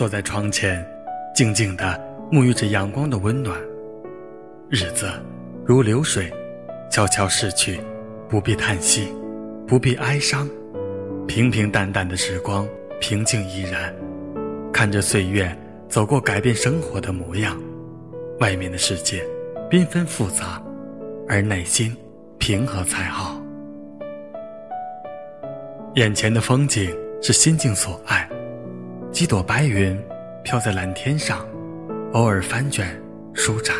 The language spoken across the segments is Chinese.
坐在窗前，静静地沐浴着阳光的温暖。日子如流水，悄悄逝去，不必叹息，不必哀伤，平平淡淡的时光，平静怡然。看着岁月走过，改变生活的模样。外面的世界缤纷复杂，而内心平和才好。眼前的风景是心境所爱，几朵白云飘在蓝天上，偶尔翻卷舒展，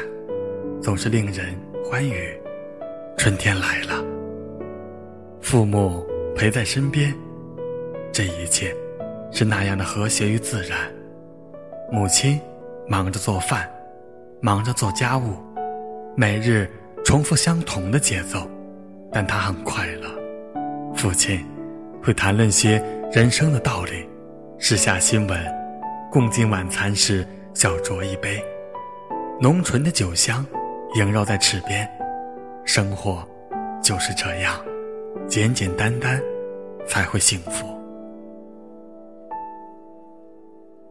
总是令人欢愉。春天来了，父母陪在身边，这一切是那样的和谐与自然。母亲忙着做饭，忙着做家务，每日重复相同的节奏，但她很快乐。父亲。会谈论些人生的道理，时下新闻，共进晚餐时小酌一杯，浓醇的酒香萦绕在齿边。生活就是这样，简简单单才会幸福。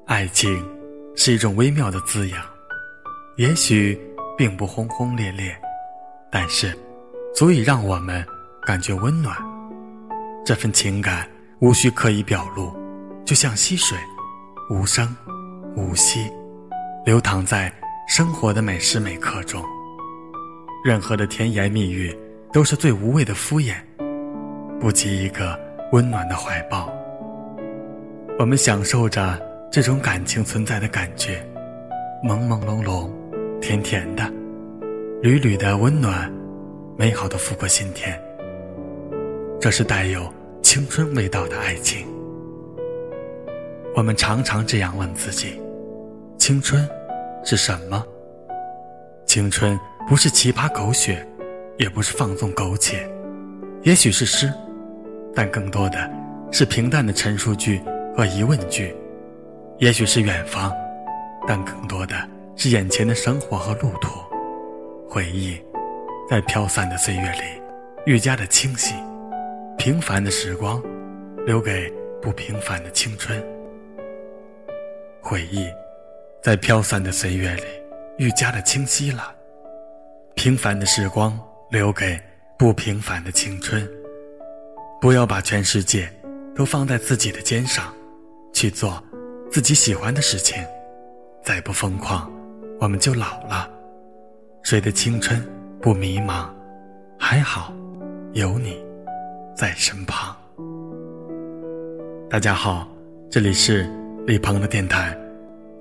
爱情是一种微妙的滋养，也许并不轰轰烈烈，但是足以让我们感觉温暖。这份情感无需刻意表露，就像溪水，无声无息，流淌在生活的每时每刻中。任何的甜言蜜语都是最无谓的敷衍，不及一个温暖的怀抱。我们享受着这种感情存在的感觉，朦朦胧胧，甜甜的，缕缕的温暖，美好的拂过心田。这是带有。青春味道的爱情，我们常常这样问自己：青春是什么？青春不是奇葩狗血，也不是放纵苟且，也许是诗，但更多的是平淡的陈述句和疑问句；也许是远方，但更多的是眼前的生活和路途。回忆，在飘散的岁月里，愈加的清晰。平凡的时光，留给不平凡的青春。回忆，在飘散的岁月里，愈加的清晰了。平凡的时光，留给不平凡的青春。不要把全世界都放在自己的肩上，去做自己喜欢的事情。再不疯狂，我们就老了。谁的青春不迷茫？还好，有你。在身旁。大家好，这里是李鹏的电台，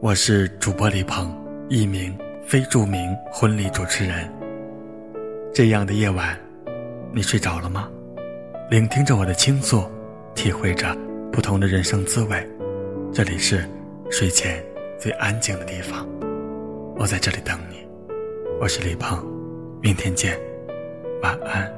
我是主播李鹏，一名非著名婚礼主持人。这样的夜晚，你睡着了吗？聆听着我的倾诉，体会着不同的人生滋味。这里是睡前最安静的地方，我在这里等你。我是李鹏，明天见，晚安。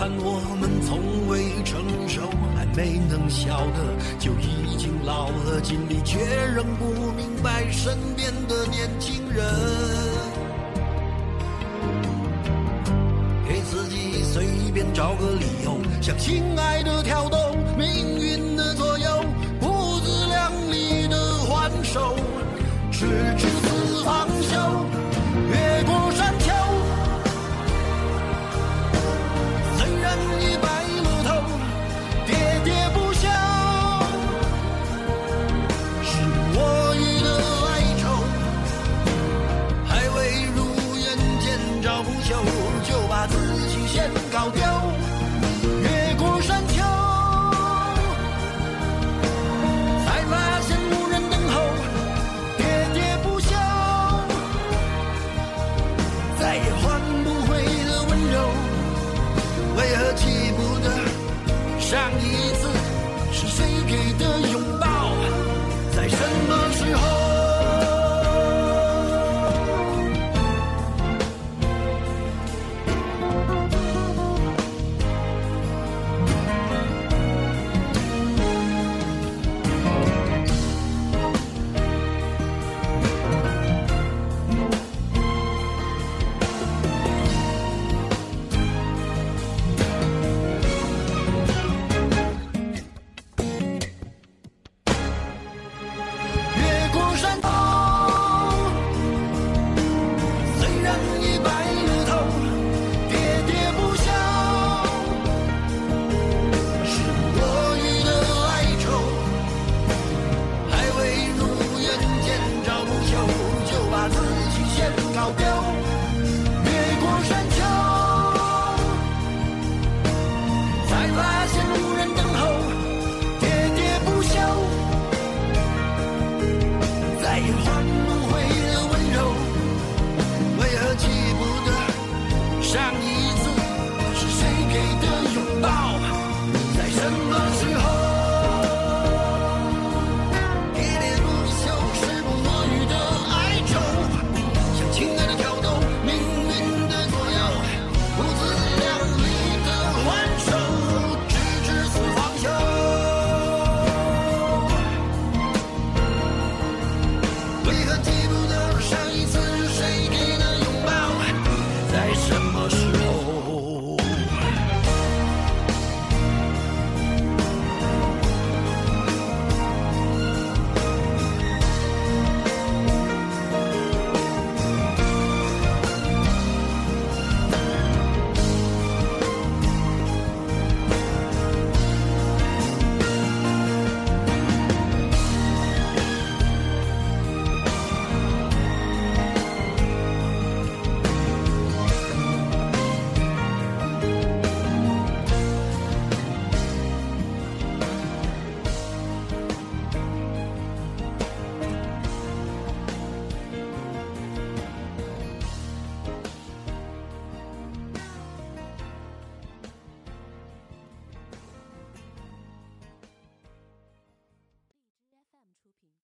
看我们从未成熟，还没能晓得，就已经老了，尽力却仍不明白身边的年轻人。给自己随便找个理由，向心爱的挑逗，就把自己先搞丢。为何记不